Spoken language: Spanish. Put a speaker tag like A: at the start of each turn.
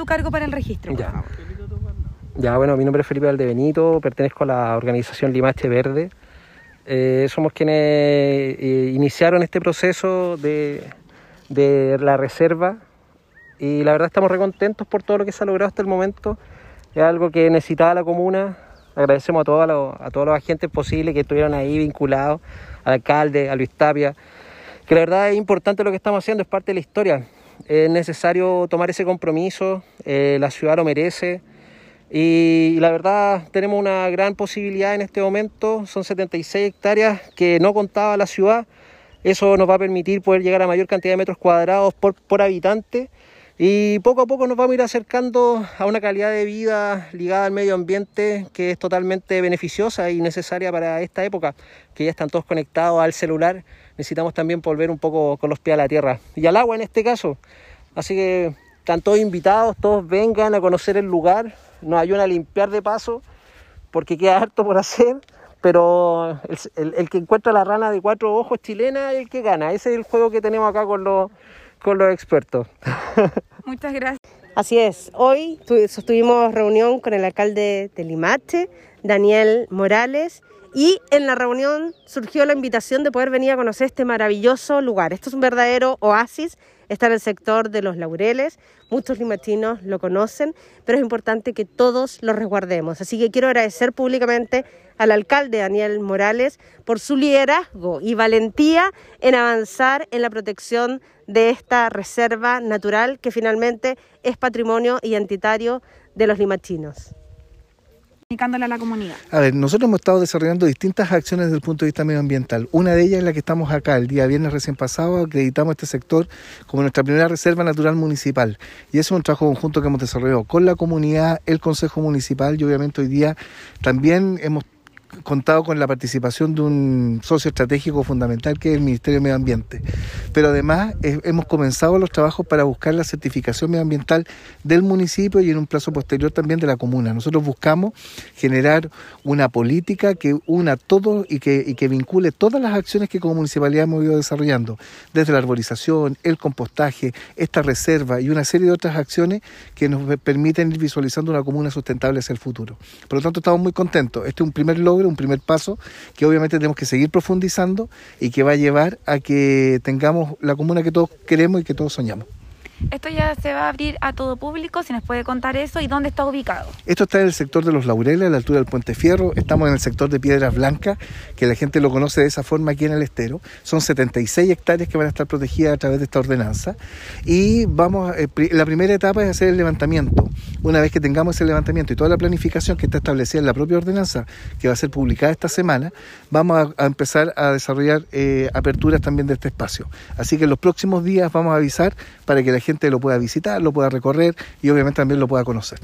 A: tu cargo para el registro, por
B: Ya.
A: favor.
B: Ya, bueno, mi nombre es Felipe Valdebenito, pertenezco a la organización Limache Verde. Eh, somos quienes eh, iniciaron este proceso de, de la reserva y la verdad estamos recontentos por todo lo que se ha logrado hasta el momento. Es algo que necesitaba la comuna. Agradecemos a todos los, a todos los agentes posibles que estuvieron ahí vinculados, al alcalde, a Luis Tapia, que la verdad es importante lo que estamos haciendo, es parte de la historia. Es necesario tomar ese compromiso, eh, la ciudad lo merece. Y la verdad tenemos una gran posibilidad en este momento, son 76 hectáreas que no contaba la ciudad, eso nos va a permitir poder llegar a mayor cantidad de metros cuadrados por, por habitante y poco a poco nos vamos a ir acercando a una calidad de vida ligada al medio ambiente que es totalmente beneficiosa y necesaria para esta época, que ya están todos conectados al celular, necesitamos también volver un poco con los pies a la tierra y al agua en este caso, así que están todos invitados, todos vengan a conocer el lugar, nos ayudan a limpiar de paso porque queda harto por hacer, pero el, que encuentra la rana de cuatro ojos chilena es el que gana. Ese es el juego que tenemos acá con los, con los expertos.
A: Muchas gracias.
C: Así es, hoy tu- sostuvimos reunión con el alcalde de Limache, Daniel Morales, y en la reunión surgió la invitación de poder venir a conocer este maravilloso lugar. Esto es un verdadero oasis, está en el sector de los laureles, muchos limachinos lo conocen, pero es importante que todos lo resguardemos. Así que quiero agradecer públicamente al alcalde Daniel Morales por su liderazgo y valentía en avanzar en la protección de esta reserva natural que finalmente es patrimonio identitario de los limachinos.
A: Comunicándole a la comunidad.
D: A ver, nosotros hemos estado desarrollando distintas acciones desde el punto de vista medioambiental. Una de ellas es la que estamos acá, el día viernes recién pasado, acreditamos este sector como nuestra primera reserva natural municipal. Y eso es un trabajo conjunto que hemos desarrollado con la comunidad, el Consejo Municipal y obviamente hoy día también hemos contado con la participación de un socio estratégico fundamental que es el Ministerio de Medio Ambiente. Pero además eh, hemos comenzado los trabajos para buscar la certificación medioambiental del municipio y en un plazo posterior también de la comuna. Nosotros buscamos generar una política que una todo y que, y que vincule todas las acciones que como municipalidad hemos ido desarrollando, desde la arborización, el compostaje, esta reserva y una serie de otras acciones que nos permiten ir visualizando una comuna sustentable hacia el futuro. Por lo tanto, estamos muy contentos. Este es un primer logro, un primer paso que obviamente tenemos que seguir profundizando y que va a llevar a que tengamos la comuna que todos queremos y que todos soñamos.
A: Esto ya se va a abrir a todo público, si nos puede contar eso y dónde está ubicado.
D: Esto está en el sector de los Laureles, a la altura del Puente Fierro. Estamos en el sector de Piedras Blancas, que la gente lo conoce de esa forma aquí en el estero. Son 76 hectáreas que van a estar protegidas a través de esta ordenanza. Y vamos, eh, la primera etapa es hacer el levantamiento. Una vez que tengamos ese levantamiento y toda la planificación que está establecida en la propia ordenanza, que va a ser publicada esta semana, vamos a, empezar a desarrollar eh, aperturas también de este espacio. Así que en los próximos días vamos a avisar para que la gente lo pueda visitar, lo pueda recorrer y obviamente también lo pueda conocer.